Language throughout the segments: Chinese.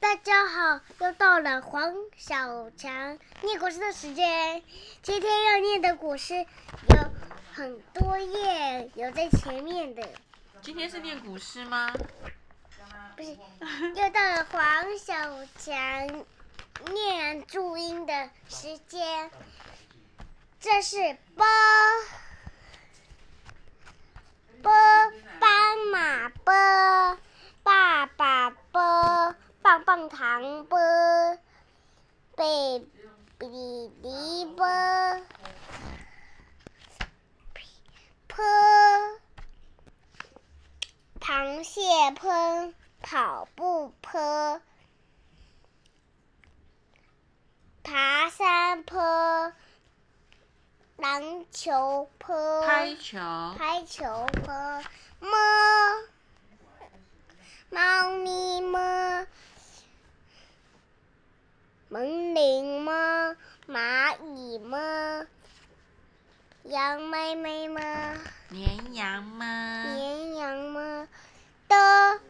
大家好，又到了黄小强念古诗的时间。今天要念的古诗有很多页，有在前面的。今天是念古诗吗？不是，又到了黄小强念注音的时间。这是波波斑马波，爸爸波，棒棒糖波，贝比迪波，坡，螃蟹坡，跑步坡，爬山坡。篮球坡，拍球，拍球坡，么，猫咪么，门铃么，蚂蚁么，羊妹妹吗，绵羊吗？绵羊吗，的，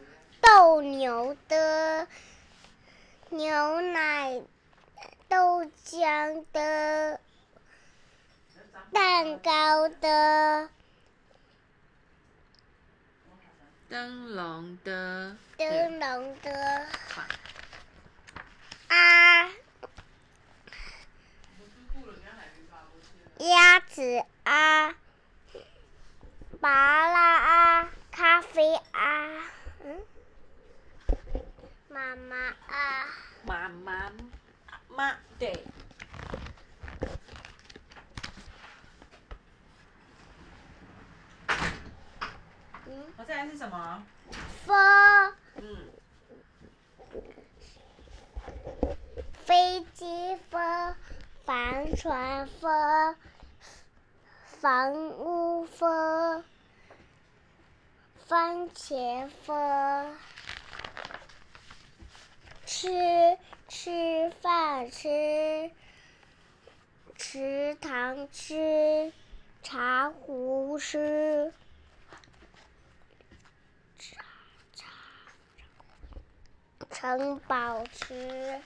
斗牛的，牛奶，豆浆的。蛋糕的，灯笼的，灯笼的，啊，子啊，巴拉啊，咖啡啊，嗯，妈妈啊，妈妈妈对。嗯我再来是什么？风。嗯。飞机风，帆船风，房屋风，番茄风，吃吃饭吃，池塘吃，茶壶吃。城堡吃，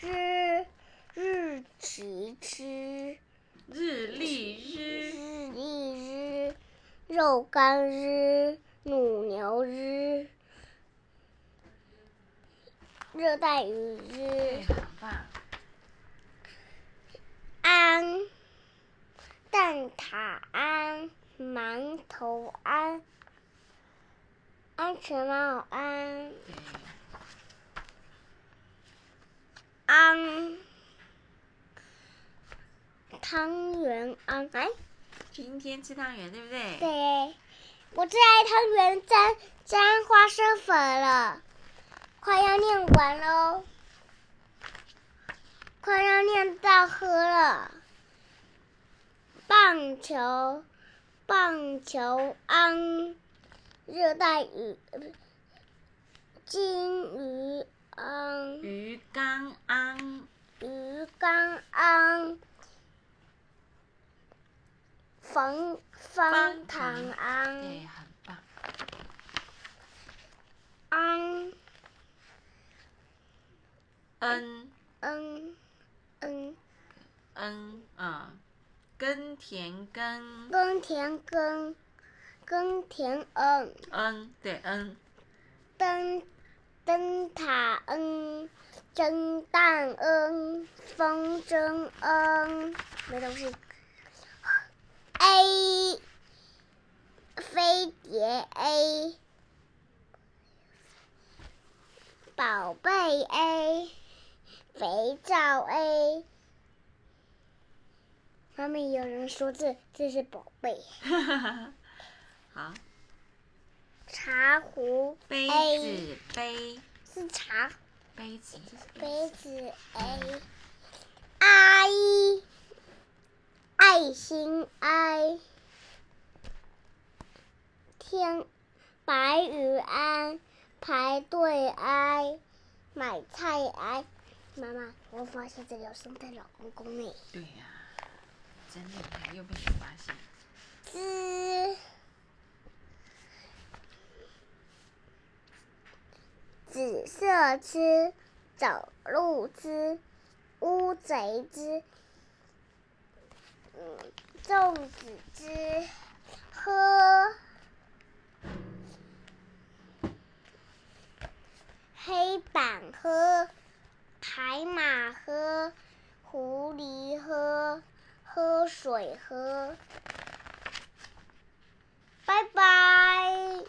日日期吃，日历日，肉干日，乳牛日，热带雨日，安，蛋挞安，馒头安，安全帽安。安，汤圆安哎，今天吃汤圆对不对？对，我最爱汤圆沾沾花生粉了，快要念完喽，快要念到喝了。棒球，棒球安，热带鱼，金鱼。安鱼缸安鱼缸安方方唐安。对，很棒。安。恩恩恩。恩啊，耕田耕。耕田耕。耕田嗯。嗯对嗯灯。灯塔嗯，蒸蛋嗯，风筝嗯，没东西。A，飞碟 A，宝贝 A，肥皂 A。妈咪有人说这这是宝贝。好。茶壶杯子杯是茶杯子杯子 A 阿姨爱心 I 天白雨安排队挨买菜挨妈妈，我发现这里有圣诞老公公呢。对呀，真厉害，又被你发现。滋。紫色吃，走路之，乌贼之，嗯，粽子之，喝。黑板喝，海马喝，狐狸喝，喝水喝。拜拜，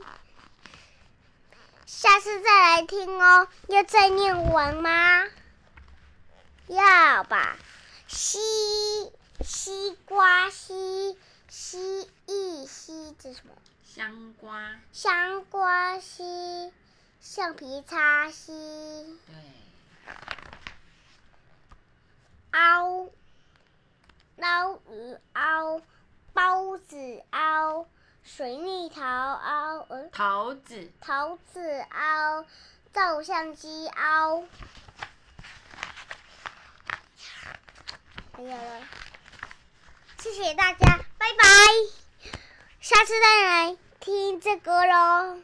下次再来听哦。要再念完吗？要吧。西西瓜西西一西，这是什么？香瓜。香瓜西。橡皮擦吸，对，凹，捞鱼凹，包子凹，水蜜桃凹，呃，桃子，桃子凹，照相机凹，没有了，谢谢大家，拜拜，下次再来听这个喽。